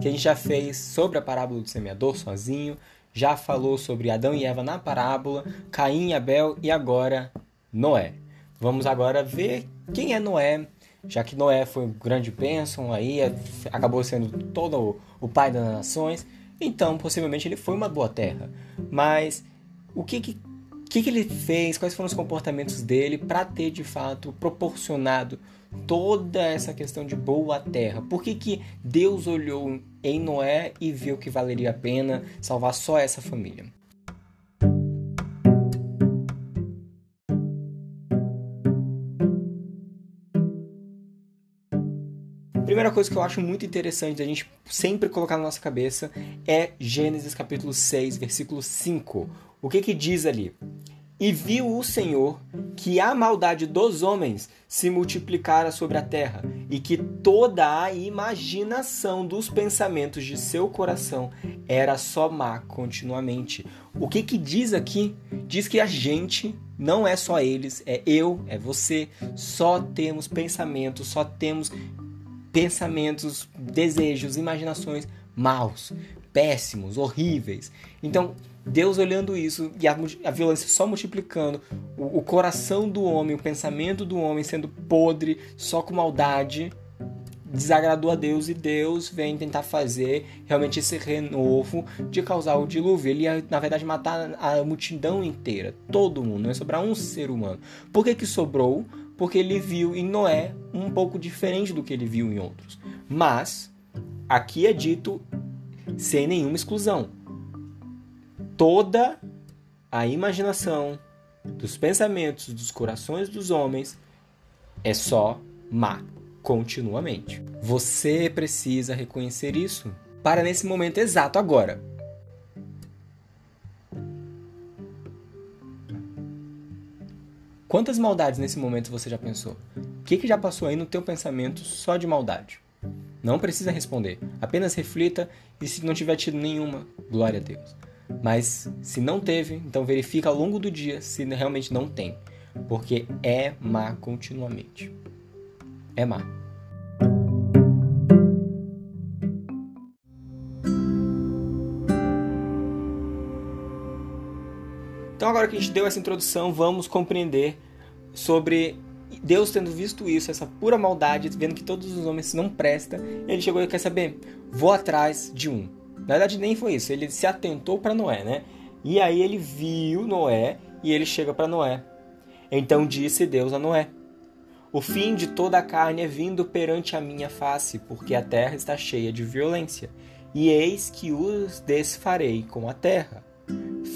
que a gente já fez sobre a parábola do semeador sozinho, já falou sobre Adão e Eva na parábola, Caim e Abel e agora Noé. Vamos agora ver quem é Noé, já que Noé foi um grande bênção, aí é, acabou sendo todo o pai das nações, então possivelmente ele foi uma boa terra. Mas o que que, que, que ele fez, quais foram os comportamentos dele para ter de fato proporcionado toda essa questão de boa terra? Por que, que Deus olhou em Noé e viu que valeria a pena salvar só essa família? primeira coisa que eu acho muito interessante a gente sempre colocar na nossa cabeça é Gênesis capítulo 6, versículo 5. O que que diz ali? E viu o Senhor que a maldade dos homens se multiplicara sobre a terra, e que toda a imaginação dos pensamentos de seu coração era só má continuamente. O que que diz aqui? Diz que a gente não é só eles, é eu, é você, só temos pensamentos, só temos pensamentos, desejos, imaginações maus, péssimos, horríveis. Então, Deus olhando isso e a, a violência só multiplicando, o, o, coração do homem, o pensamento do homem sendo podre, só com maldade, desagradou a Deus e Deus vem tentar fazer realmente esse renovo de causar o dilúvio. Ele ia, na verdade, matar a multidão inteira, todo mundo, não ia sobrar um ser humano. Por que, que sobrou? porque ele viu em Noé um pouco diferente do que ele viu em outros. Mas aqui é dito sem nenhuma exclusão. Toda a imaginação dos pensamentos dos corações dos homens é só má continuamente. Você precisa reconhecer isso para nesse momento exato agora Quantas maldades nesse momento você já pensou? O que, que já passou aí no teu pensamento só de maldade? Não precisa responder, apenas reflita e se não tiver tido nenhuma, glória a Deus. Mas se não teve, então verifica ao longo do dia se realmente não tem, porque é má continuamente. É má. Então, agora que a gente deu essa introdução, vamos compreender sobre Deus tendo visto isso, essa pura maldade, vendo que todos os homens não prestam, ele chegou e quer saber, vou atrás de um. Na verdade, nem foi isso, ele se atentou para Noé, né? E aí ele viu Noé e ele chega para Noé. Então disse Deus a Noé: O fim de toda a carne é vindo perante a minha face, porque a terra está cheia de violência. E eis que os desfarei com a terra.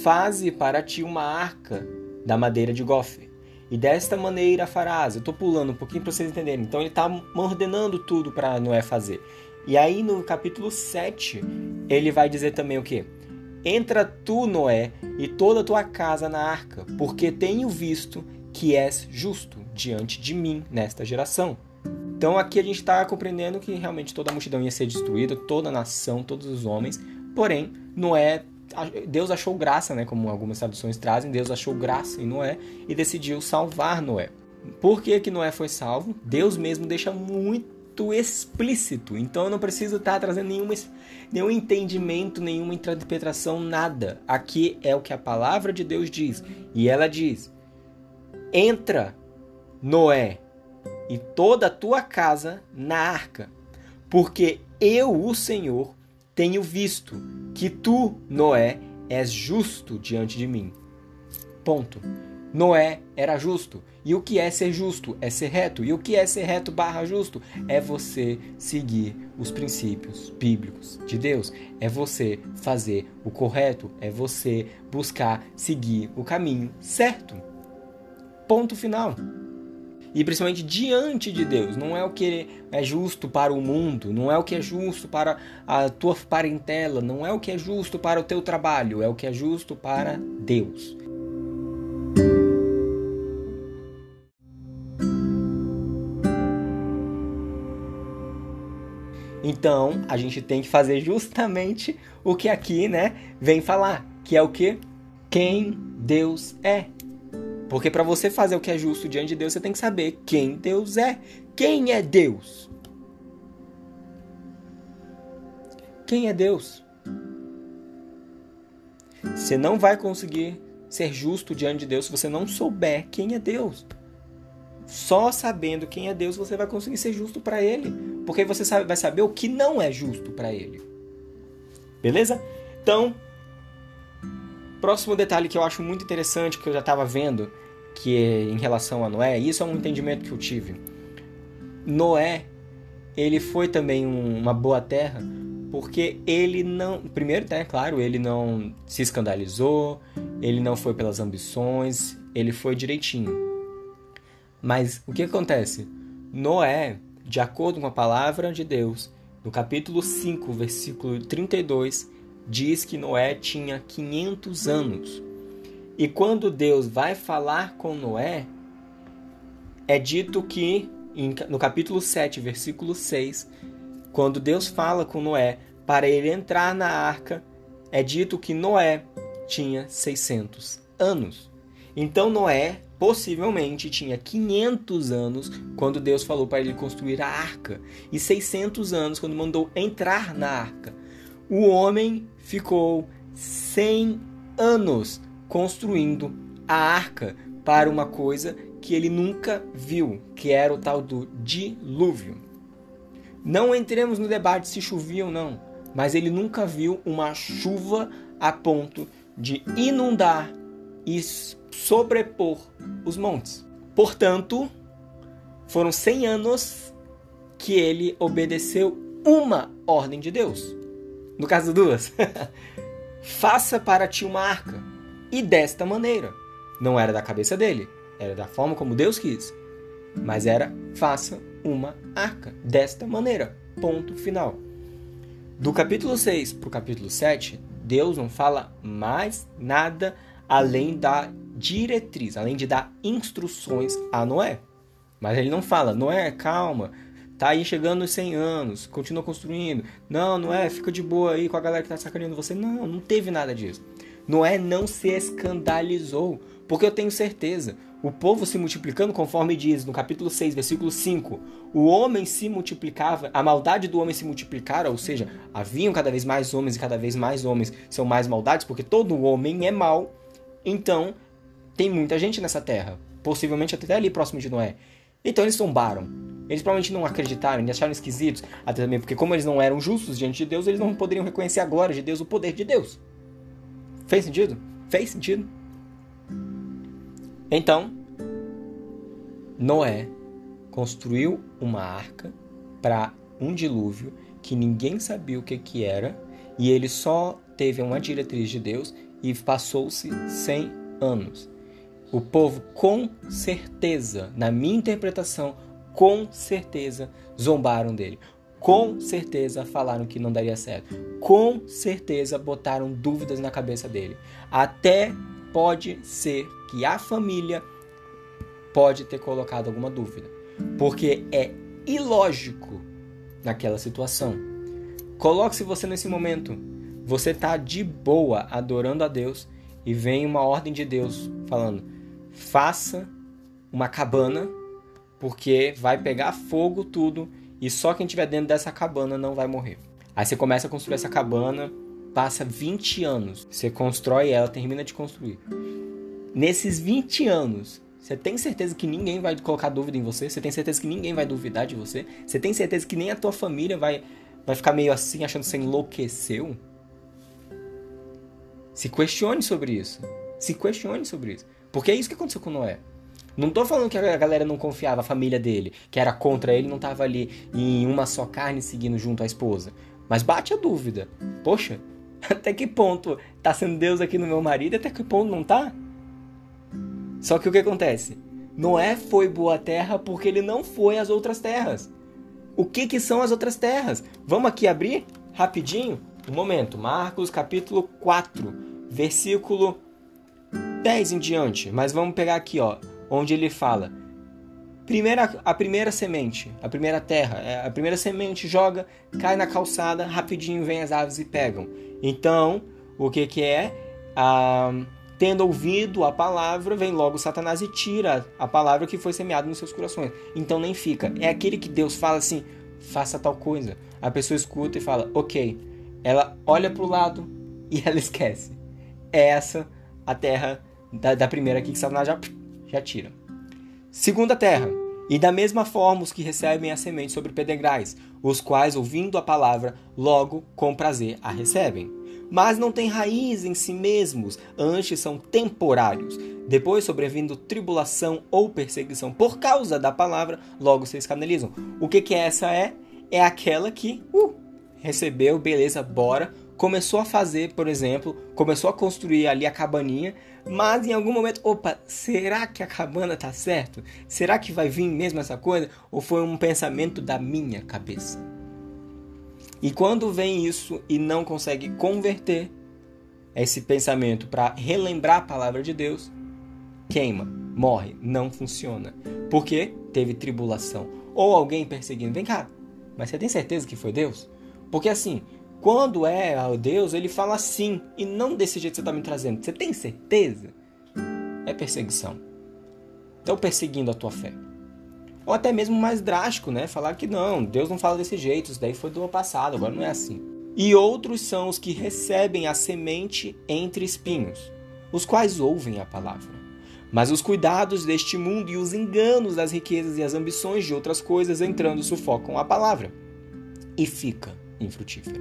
Faze para ti uma arca da madeira de gofe. E desta maneira farás. Eu estou pulando um pouquinho para vocês entenderem. Então ele está ordenando tudo para Noé fazer. E aí no capítulo 7, ele vai dizer também o que? Entra tu, Noé, e toda a tua casa na arca, porque tenho visto que és justo diante de mim nesta geração. Então aqui a gente está compreendendo que realmente toda a multidão ia ser destruída, toda a nação, todos os homens. Porém, Noé Deus achou graça, né, como algumas traduções trazem, Deus achou graça em Noé e decidiu salvar Noé. Por que, que Noé foi salvo? Deus mesmo deixa muito explícito. Então eu não preciso estar trazendo nenhuma, nenhum entendimento, nenhuma interpretação, nada. Aqui é o que a palavra de Deus diz. E ela diz: Entra, Noé, e toda a tua casa na arca, porque eu, o Senhor, tenho visto que tu, Noé, és justo diante de mim. Ponto. Noé era justo. E o que é ser justo? É ser reto. E o que é ser reto barra justo? É você seguir os princípios bíblicos de Deus. É você fazer o correto. É você buscar seguir o caminho certo. Ponto final e principalmente diante de Deus. Não é o que é justo para o mundo, não é o que é justo para a tua parentela, não é o que é justo para o teu trabalho, é o que é justo para Deus. Então, a gente tem que fazer justamente o que aqui, né, vem falar, que é o que quem Deus é. Porque para você fazer o que é justo diante de Deus, você tem que saber quem Deus é. Quem é Deus? quem é Deus. Você não vai conseguir ser justo diante de Deus se você não souber quem é Deus. Só sabendo quem é Deus você vai conseguir ser justo para Ele, porque você vai saber o que não é justo para Ele. Beleza? Então, próximo detalhe que eu acho muito interessante que eu já estava vendo, que é em relação a Noé, isso é um entendimento que eu tive. Noé, ele foi também um, uma boa terra porque ele não, primeiro, é claro, ele não se escandalizou, ele não foi pelas ambições, ele foi direitinho. Mas o que acontece? Noé, de acordo com a palavra de Deus, no capítulo 5, versículo 32, diz que Noé tinha 500 anos. E quando Deus vai falar com Noé, é dito que, no capítulo 7, versículo 6, quando Deus fala com Noé para ele entrar na arca, é dito que Noé tinha 600 anos. Então Noé possivelmente tinha 500 anos quando Deus falou para ele construir a arca e 600 anos quando mandou entrar na arca. O homem ficou 100 anos construindo a arca para uma coisa que ele nunca viu, que era o tal do dilúvio. Não entremos no debate se chovia ou não, mas ele nunca viu uma chuva a ponto de inundar e sobrepor os montes. Portanto, foram 100 anos que ele obedeceu uma ordem de Deus. No caso duas. Faça para ti uma arca. E desta maneira. Não era da cabeça dele, era da forma como Deus quis. Mas era faça uma arca desta maneira. Ponto final. Do capítulo 6 para o capítulo 7, Deus não fala mais nada além da diretriz, além de dar instruções a Noé. Mas ele não fala, Noé, calma, tá aí chegando os 100 anos, continua construindo. Não, Noé, fica de boa aí com a galera que tá sacaneando você. Não, não teve nada disso. Noé não se escandalizou, porque eu tenho certeza, o povo se multiplicando, conforme diz no capítulo 6, versículo 5, o homem se multiplicava, a maldade do homem se multiplicara, ou seja, haviam cada vez mais homens e cada vez mais homens são mais maldades, porque todo homem é mau. Então, tem muita gente nessa terra, possivelmente até ali próximo de Noé. Então eles zombaram. Eles provavelmente não acreditaram, eles acharam esquisitos, até também porque como eles não eram justos diante de Deus, eles não poderiam reconhecer a glória de Deus, o poder de Deus. Fez sentido? Fez sentido? Então, Noé construiu uma arca para um dilúvio que ninguém sabia o que, que era e ele só teve uma diretriz de Deus e passou-se 100 anos. O povo, com certeza, na minha interpretação, com certeza zombaram dele. Com certeza falaram que não daria certo. Com certeza botaram dúvidas na cabeça dele. Até pode ser que a família pode ter colocado alguma dúvida, porque é ilógico naquela situação. Coloque-se você nesse momento. Você está de boa adorando a Deus e vem uma ordem de Deus falando: faça uma cabana, porque vai pegar fogo tudo e só quem estiver dentro dessa cabana não vai morrer. Aí você começa a construir essa cabana, passa 20 anos, você constrói ela, termina de construir. Nesses 20 anos, você tem certeza que ninguém vai colocar dúvida em você? Você tem certeza que ninguém vai duvidar de você? Você tem certeza que nem a tua família vai, vai ficar meio assim, achando que você enlouqueceu? Se questione sobre isso. Se questione sobre isso. Porque é isso que aconteceu com Noé. Não tô falando que a galera não confiava, a família dele, que era contra ele, não tava ali em uma só carne seguindo junto à esposa. Mas bate a dúvida. Poxa, até que ponto tá sendo Deus aqui no meu marido, até que ponto não tá? Só que o que acontece? Noé foi boa terra porque ele não foi às outras terras. O que, que são as outras terras? Vamos aqui abrir rapidinho? Um momento. Marcos capítulo 4, versículo 10 em diante. Mas vamos pegar aqui, ó, onde ele fala: primeira, a primeira semente, a primeira terra, é, a primeira semente joga, cai na calçada, rapidinho vem as aves e pegam. Então, o que que é? Ah, Tendo ouvido a palavra, vem logo Satanás e tira a palavra que foi semeada nos seus corações. Então nem fica. É aquele que Deus fala assim: faça tal coisa. A pessoa escuta e fala: ok, ela olha para o lado e ela esquece. É essa a terra da, da primeira aqui que Satanás já, já tira. Segunda terra. E da mesma forma os que recebem a semente sobre pedregais, os quais, ouvindo a palavra, logo com prazer a recebem. Mas não têm raiz em si mesmos, antes são temporários. Depois, sobrevindo tribulação ou perseguição por causa da palavra, logo se escandalizam. O que, que essa é? É aquela que uh, recebeu, beleza, bora, começou a fazer, por exemplo, começou a construir ali a cabaninha, mas em algum momento, opa, será que a cabana tá certo? Será que vai vir mesmo essa coisa? Ou foi um pensamento da minha cabeça? E quando vem isso e não consegue converter esse pensamento para relembrar a palavra de Deus, queima, morre, não funciona. Porque teve tribulação. Ou alguém perseguindo. Vem cá, mas você tem certeza que foi Deus? Porque assim, quando é ao Deus, ele fala sim e não desse jeito que você está me trazendo. Você tem certeza? É perseguição. Estão perseguindo a tua fé. Ou até mesmo mais drástico, né? Falar que não, Deus não fala desse jeito, isso daí foi do passado, agora não é assim. E outros são os que recebem a semente entre espinhos, os quais ouvem a palavra. Mas os cuidados deste mundo e os enganos das riquezas e as ambições de outras coisas entrando sufocam a palavra e fica infrutífera.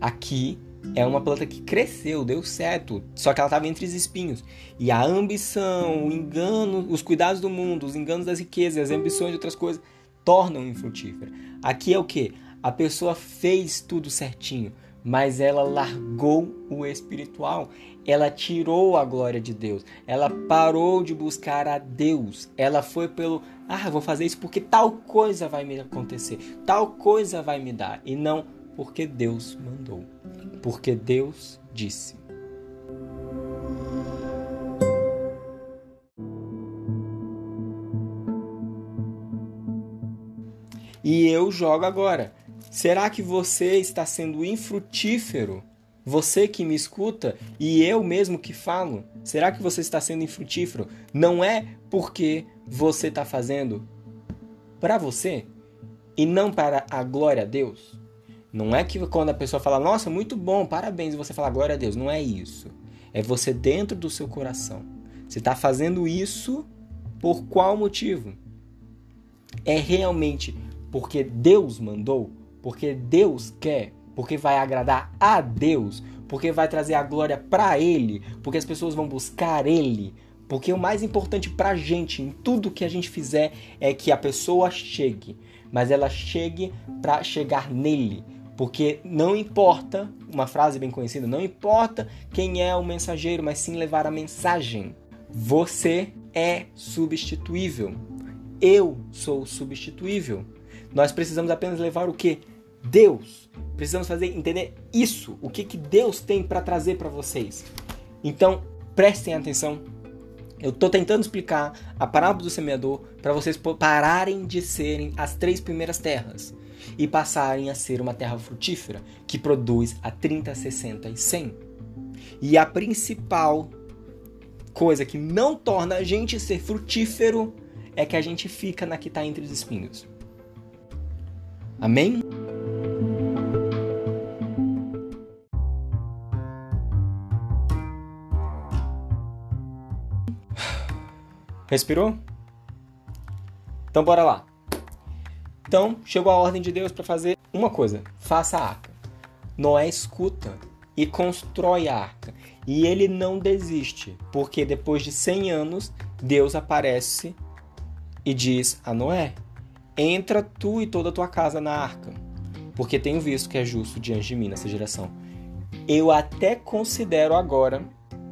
Aqui é uma planta que cresceu, deu certo, só que ela estava entre os espinhos. E a ambição, o engano, os cuidados do mundo, os enganos das riquezas, as ambições de outras coisas tornam infrutífera. Aqui é o que? A pessoa fez tudo certinho, mas ela largou o espiritual. Ela tirou a glória de Deus. Ela parou de buscar a Deus. Ela foi pelo, ah, vou fazer isso porque tal coisa vai me acontecer, tal coisa vai me dar, e não porque Deus mandou, porque Deus disse. E eu jogo agora. Será que você está sendo infrutífero? Você que me escuta e eu mesmo que falo, será que você está sendo infrutífero? Não é porque você está fazendo para você e não para a glória a Deus? Não é que quando a pessoa fala, nossa, muito bom, parabéns, e você fala, glória a Deus. Não é isso. É você dentro do seu coração. Você está fazendo isso por qual motivo? É realmente porque Deus mandou? Porque Deus quer? Porque vai agradar a Deus? Porque vai trazer a glória para Ele? Porque as pessoas vão buscar Ele? Porque o mais importante para a gente em tudo que a gente fizer é que a pessoa chegue, mas ela chegue para chegar nele, porque não importa, uma frase bem conhecida, não importa quem é o mensageiro, mas sim levar a mensagem. Você é substituível. Eu sou substituível. Nós precisamos apenas levar o que? Deus. Precisamos fazer entender isso, o que que Deus tem para trazer para vocês. Então, prestem atenção. Eu estou tentando explicar a parábola do semeador para vocês pararem de serem as três primeiras terras e passarem a ser uma terra frutífera que produz a 30, 60 e 100. E a principal coisa que não torna a gente ser frutífero é que a gente fica na que está entre os espinhos. Amém? Respirou? Então bora lá. Então, chegou a ordem de Deus para fazer uma coisa: faça a arca. Noé escuta e constrói a arca. E ele não desiste, porque depois de 100 anos, Deus aparece e diz a Noé: Entra tu e toda a tua casa na arca, porque tenho visto que é justo diante de mim nessa geração. Eu até considero agora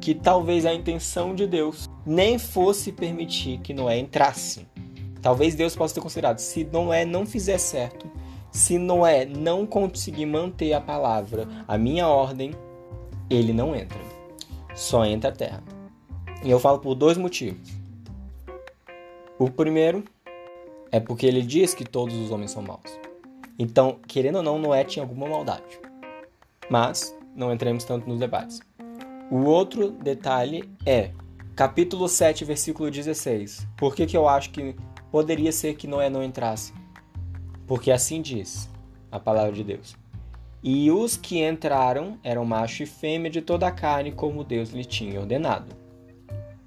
que talvez a intenção de Deus nem fosse permitir que Noé entrasse Talvez Deus possa ter considerado, se Noé não fizer certo, se Noé não conseguir manter a palavra, a minha ordem, ele não entra. Só entra a terra. E eu falo por dois motivos. O primeiro é porque ele diz que todos os homens são maus. Então, querendo ou não, Noé tinha alguma maldade. Mas não entremos tanto nos debates. O outro detalhe é capítulo 7, versículo 16. Por que, que eu acho que poderia ser que Noé não entrasse. Porque assim diz a palavra de Deus. E os que entraram eram macho e fêmea de toda a carne, como Deus lhe tinha ordenado.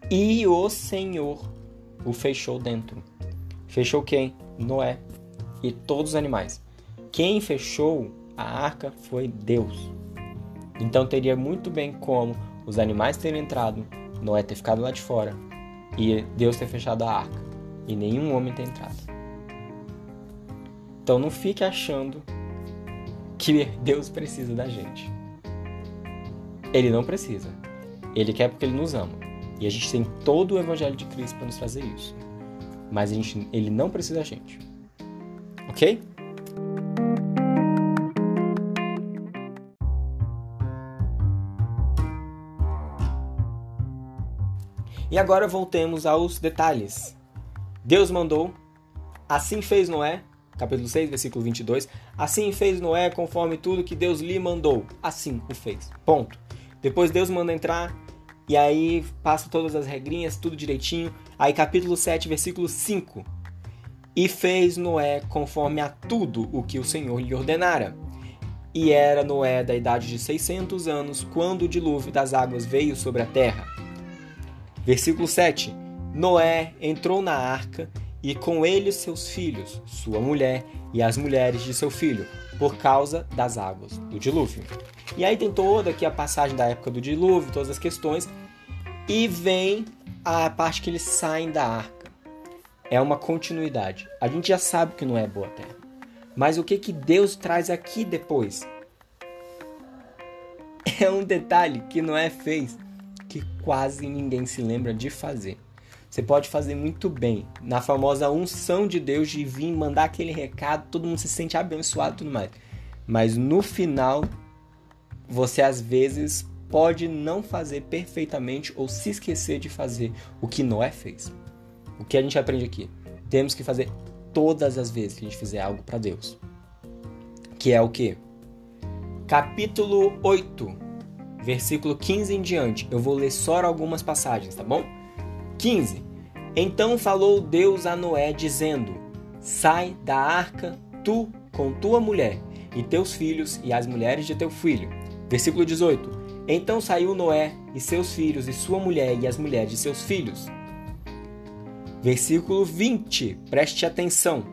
E o Senhor o fechou dentro. Fechou quem? Noé e todos os animais. Quem fechou a arca foi Deus. Então teria muito bem como os animais terem entrado, Noé ter ficado lá de fora e Deus ter fechado a arca e nenhum homem ter entrado. Então não fique achando que Deus precisa da gente. Ele não precisa. Ele quer porque ele nos ama. E a gente tem todo o evangelho de Cristo para nos fazer isso. Mas gente, ele não precisa da gente. OK? E agora voltemos aos detalhes. Deus mandou, assim fez Noé, capítulo 6, versículo 22. Assim fez Noé conforme tudo que Deus lhe mandou. Assim o fez. Ponto. Depois Deus manda entrar e aí passa todas as regrinhas, tudo direitinho. Aí capítulo 7, versículo 5. E fez Noé conforme a tudo o que o Senhor lhe ordenara. E era Noé da idade de 600 anos quando o dilúvio das águas veio sobre a terra. Versículo 7. Noé entrou na arca e com ele seus filhos, sua mulher e as mulheres de seu filho, por causa das águas do dilúvio. E aí tem toda aqui a passagem da época do dilúvio, todas as questões, e vem a parte que eles saem da arca. É uma continuidade. A gente já sabe que não é boa terra. Mas o que que Deus traz aqui depois? É um detalhe que Noé fez que quase ninguém se lembra de fazer. Você pode fazer muito bem na famosa unção de Deus de vir mandar aquele recado, todo mundo se sente abençoado e tudo mais. Mas no final, você às vezes pode não fazer perfeitamente ou se esquecer de fazer o que Noé fez. O que a gente aprende aqui? Temos que fazer todas as vezes que a gente fizer algo para Deus. Que é o que? Capítulo 8, versículo 15 em diante. Eu vou ler só algumas passagens, tá bom? 15. Então falou Deus a Noé, dizendo: Sai da arca, tu com tua mulher, e teus filhos, e as mulheres de teu filho. Versículo 18. Então saiu Noé, e seus filhos, e sua mulher, e as mulheres de seus filhos. Versículo 20. Preste atenção.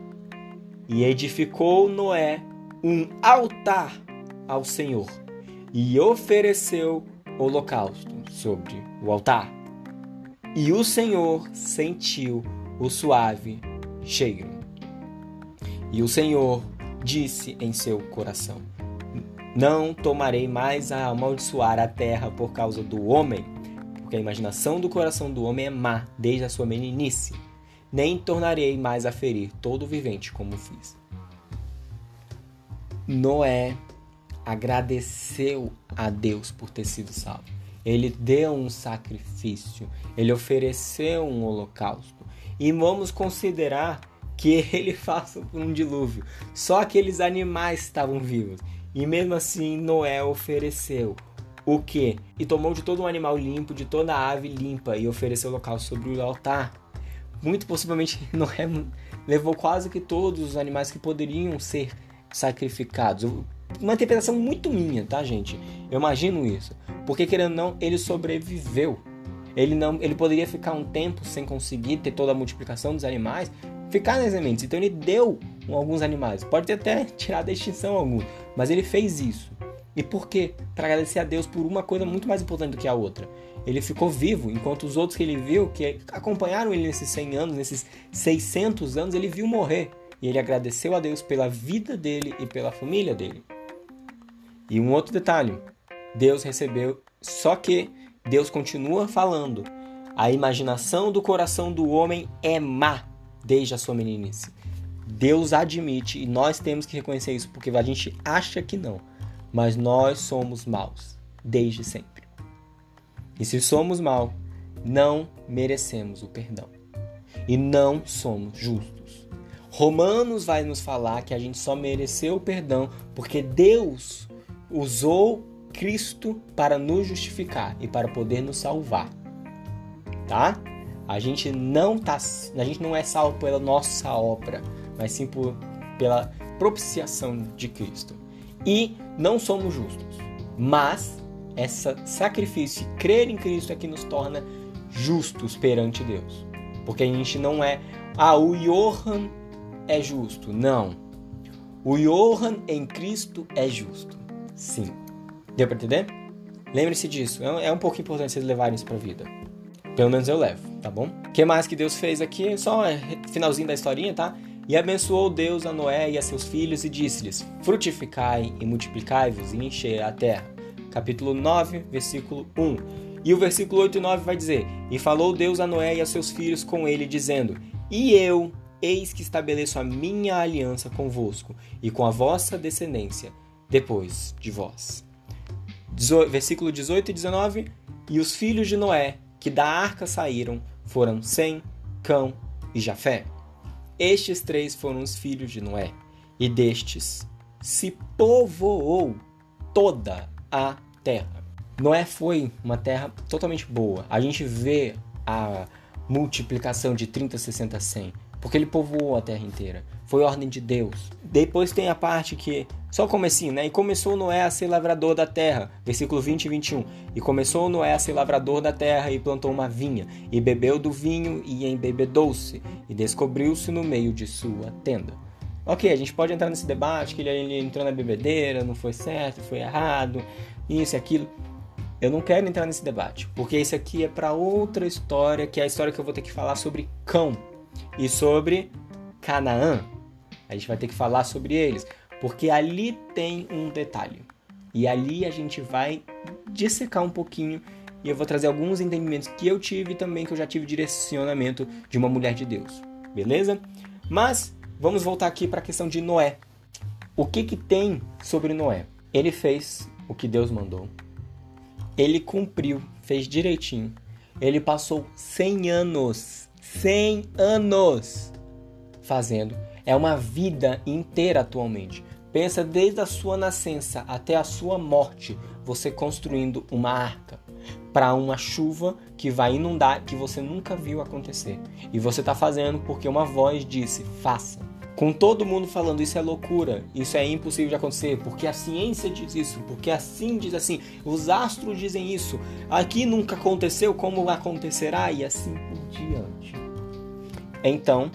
E edificou Noé um altar ao Senhor, e ofereceu holocausto sobre o altar. E o Senhor sentiu o suave cheiro. E o Senhor disse em seu coração: Não tomarei mais a amaldiçoar a terra por causa do homem, porque a imaginação do coração do homem é má desde a sua meninice. Nem tornarei mais a ferir todo o vivente como fiz. Noé agradeceu a Deus por ter sido salvo. Ele deu um sacrifício, ele ofereceu um holocausto. E vamos considerar que ele faça um dilúvio. Só aqueles animais estavam vivos. E mesmo assim Noé ofereceu o que? E tomou de todo um animal limpo, de toda a ave limpa e ofereceu holocausto sobre o altar. Muito possivelmente Noé levou quase que todos os animais que poderiam ser sacrificados. Uma interpretação muito minha, tá, gente? Eu imagino isso. Porque querendo ou não, ele sobreviveu. Ele não, ele poderia ficar um tempo sem conseguir ter toda a multiplicação dos animais, ficar nas sementes. Então ele deu alguns animais. Pode ter até tirado a extinção alguns, mas ele fez isso. E por quê? Para agradecer a Deus por uma coisa muito mais importante do que a outra. Ele ficou vivo, enquanto os outros que ele viu, que acompanharam ele nesses 100 anos, nesses 600 anos, ele viu morrer. E ele agradeceu a Deus pela vida dele e pela família dele. E um outro detalhe: Deus recebeu, só que Deus continua falando. A imaginação do coração do homem é má desde a sua meninice. Deus admite e nós temos que reconhecer isso porque a gente acha que não, mas nós somos maus desde sempre. E se somos maus, não merecemos o perdão e não somos justos. Romanos vai nos falar que a gente só mereceu o perdão porque Deus usou Cristo para nos justificar e para poder nos salvar. Tá? A gente não tá, a gente não é salvo pela nossa obra, mas sim por, pela propiciação de Cristo. E não somos justos, mas esse sacrifício, crer em Cristo é que nos torna justos perante Deus. Porque a gente não é, ah, o Johan é justo. Não. O Johan em Cristo é justo. Sim. Deu para entender? Lembre-se disso. É, é um pouco importante vocês levarem isso para a vida. Pelo menos eu levo, tá bom? O que mais que Deus fez aqui? Só finalzinho da historinha, tá? E abençoou Deus a Noé e a seus filhos e disse-lhes: Frutificai e multiplicai-vos e enchei a terra. Capítulo 9, versículo 1. E o versículo 8 e 9 vai dizer: E falou Deus a Noé e a seus filhos com ele, dizendo: E eu, eis que estabeleço a minha aliança convosco e com a vossa descendência, depois de vós. Versículo 18 e 19. E os filhos de Noé, que da arca saíram, foram Sem, Cão e Jafé. Estes três foram os filhos de Noé, e destes se povoou toda a terra. Noé foi uma terra totalmente boa. A gente vê a multiplicação de 30, 60, 100, porque ele povoou a terra inteira. Foi ordem de Deus. Depois tem a parte que só como assim, né? E começou Noé a ser lavrador da terra, versículo 20 e 21. E começou Noé a ser lavrador da terra e plantou uma vinha, e bebeu do vinho e embebedou-se, e descobriu-se no meio de sua tenda. Ok, a gente pode entrar nesse debate que ele, ele entrou na bebedeira, não foi certo, foi errado, isso e aquilo. Eu não quero entrar nesse debate, porque isso aqui é para outra história, que é a história que eu vou ter que falar sobre Cão e sobre Canaã. A gente vai ter que falar sobre eles. Porque ali tem um detalhe. E ali a gente vai dissecar um pouquinho e eu vou trazer alguns entendimentos que eu tive também, que eu já tive direcionamento de uma mulher de Deus. Beleza? Mas vamos voltar aqui para a questão de Noé. O que que tem sobre Noé? Ele fez o que Deus mandou. Ele cumpriu, fez direitinho. Ele passou 100 anos, 100 anos fazendo é uma vida inteira atualmente. Pensa desde a sua nascença até a sua morte, você construindo uma arca para uma chuva que vai inundar que você nunca viu acontecer. E você está fazendo porque uma voz disse: faça. Com todo mundo falando isso é loucura, isso é impossível de acontecer, porque a ciência diz isso, porque assim diz assim, os astros dizem isso, aqui nunca aconteceu, como acontecerá e assim por diante. Então,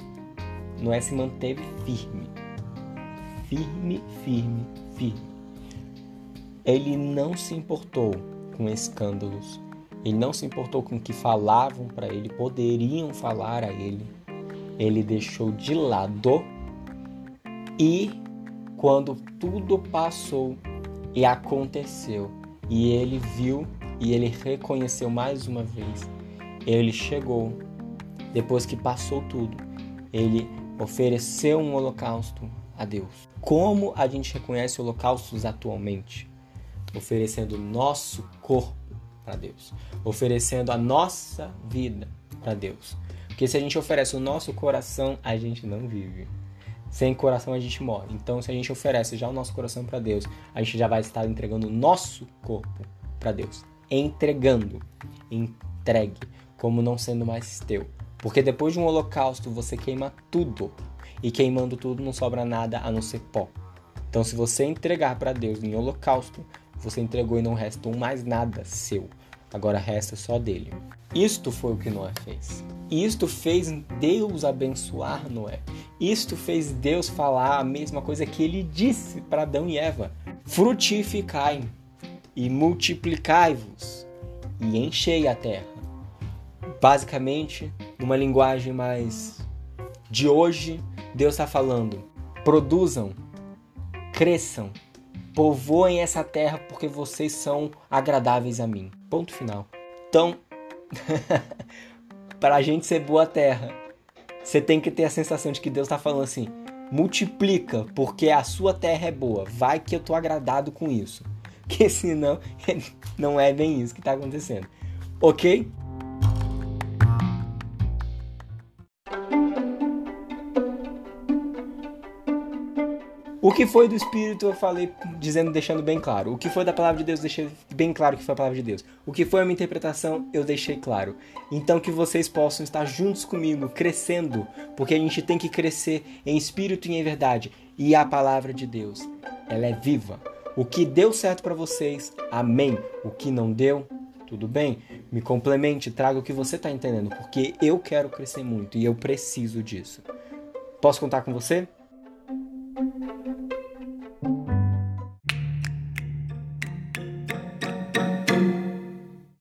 Noé se manteve firme. Firme, firme, firme. Ele não se importou com escândalos. Ele não se importou com o que falavam para ele, poderiam falar a ele. Ele deixou de lado e quando tudo passou e aconteceu, e ele viu e ele reconheceu mais uma vez, ele chegou depois que passou tudo. Ele ofereceu um holocausto a Deus. Como a gente reconhece holocaustos atualmente? Oferecendo nosso corpo para Deus, oferecendo a nossa vida para Deus. Porque se a gente oferece o nosso coração, a gente não vive. Sem coração a gente morre. Então, se a gente oferece já o nosso coração para Deus, a gente já vai estar entregando o nosso corpo para Deus. Entregando. Entregue. Como não sendo mais teu. Porque depois de um holocausto você queima tudo. E queimando tudo não sobra nada a não ser pó. Então, se você entregar para Deus em holocausto, você entregou e não restou mais nada seu. Agora resta só dele. Isto foi o que Noé fez. Isto fez Deus abençoar Noé. Isto fez Deus falar a mesma coisa que ele disse para Adão e Eva: frutificai e multiplicai-vos e enchei a terra. Basicamente, numa linguagem mais de hoje, Deus está falando: produzam, cresçam, povoem essa terra porque vocês são agradáveis a mim. Ponto final. Então, para a gente ser boa terra, você tem que ter a sensação de que Deus está falando assim: multiplica, porque a sua terra é boa. Vai que eu tô agradado com isso. Que senão não é bem isso que está acontecendo. Ok? O que foi do Espírito eu falei dizendo, deixando bem claro. O que foi da palavra de Deus, deixei bem claro que foi a palavra de Deus. O que foi a minha interpretação, eu deixei claro. Então que vocês possam estar juntos comigo, crescendo, porque a gente tem que crescer em espírito e em verdade. E a palavra de Deus, ela é viva. O que deu certo para vocês, amém. O que não deu, tudo bem. Me complemente, traga o que você está entendendo, porque eu quero crescer muito e eu preciso disso. Posso contar com você?